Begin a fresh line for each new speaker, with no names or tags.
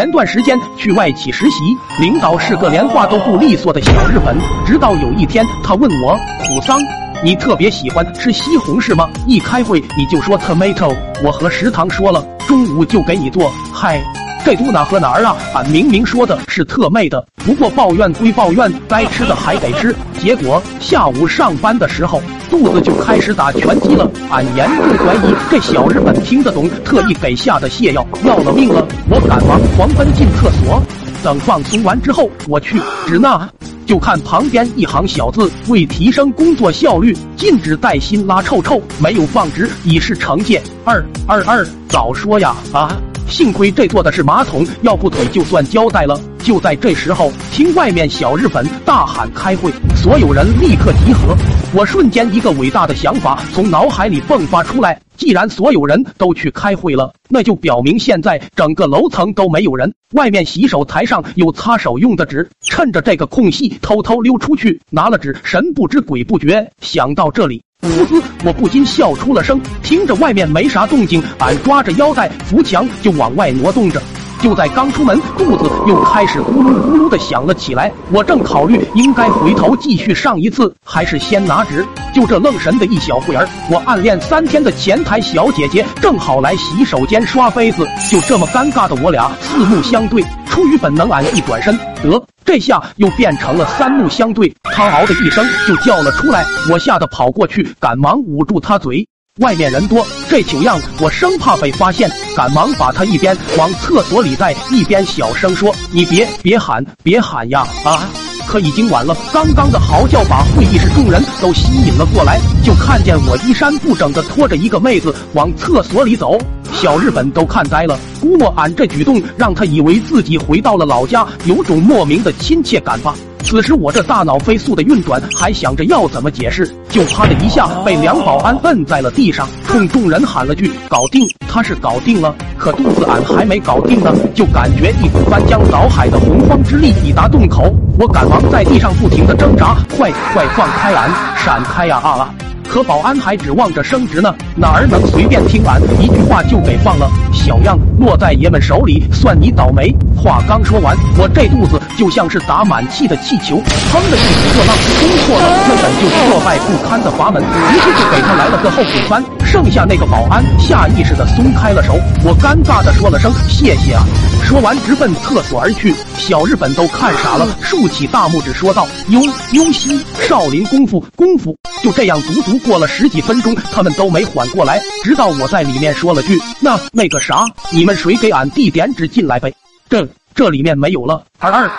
前段时间去外企实习，领导是个连话都不利索的小日本。直到有一天，他问我：“普桑，你特别喜欢吃西红柿吗？一开会你就说 tomato，我和食堂说了，中午就给你做。嗨，这都哪和哪儿啊？俺明明说的是特妹的。不过抱怨归抱怨，该吃的还得吃。结果下午上班的时候。”肚子就开始打拳击了，俺严重怀疑这小日本听得懂，特意给下的泻药，要了命了！我赶忙狂奔进厕所，等放松完之后，我去指那，就看旁边一行小字：为提升工作效率，禁止带薪拉臭臭，没有放纸以示惩戒。二二二，早说呀啊！幸亏这坐的是马桶，要不腿就算交代了。就在这时候，听外面小日本大喊开会，所有人立刻集合。我瞬间一个伟大的想法从脑海里迸发出来：既然所有人都去开会了，那就表明现在整个楼层都没有人。外面洗手台上有擦手用的纸，趁着这个空隙偷偷溜出去拿了纸，神不知鬼不觉。想到这里。伍子，我不禁笑出了声。听着外面没啥动静，俺抓着腰带扶墙就往外挪动着。就在刚出门，肚子又开始咕噜咕噜的响了起来。我正考虑应该回头继续上一次，还是先拿纸。就这愣神的一小会儿，我暗恋三天的前台小姐姐正好来洗手间刷杯子。就这么尴尬的我俩四目相对，出于本能，俺一转身，得。这下又变成了三目相对，他嗷的一声就叫了出来，我吓得跑过去，赶忙捂住他嘴。外面人多，这糗样我生怕被发现，赶忙把他一边往厕所里带，一边小声说：“你别别喊，别喊呀啊！”可已经晚了，刚刚的嚎叫把会议室众人都吸引了过来，就看见我衣衫不整的拖着一个妹子往厕所里走。小日本都看呆了，估摸俺这举动让他以为自己回到了老家，有种莫名的亲切感吧。此时我这大脑飞速的运转，还想着要怎么解释，就啪的一下被梁保安摁在了地上，冲众人喊了句“搞定”。他是搞定了，可肚子俺还没搞定呢，就感觉一股翻江倒海的洪荒之力抵达洞口，我赶忙在地上不停的挣扎，快快放开俺，闪开呀啊啊！可保安还指望着升职呢，哪儿能随便听俺一句话就给放了？小样，落在爷们手里算你倒霉！话刚说完，我这肚子就像是打满气的气球，砰的一股热浪冲破了那本就破败不堪的阀门，直接就给他来了个后滚翻。剩下那个保安下意识的松开了手，我尴尬的说了声谢谢啊，说完直奔厕所而去。小日本都看傻了，竖起大拇指说道：“哟哟西，少林功夫功夫。”就这样，足足过了十几分钟，他们都没缓过来。直到我在里面说了句：“那那个啥，你们谁给俺递点纸进来呗？”这这里面没有了。二二。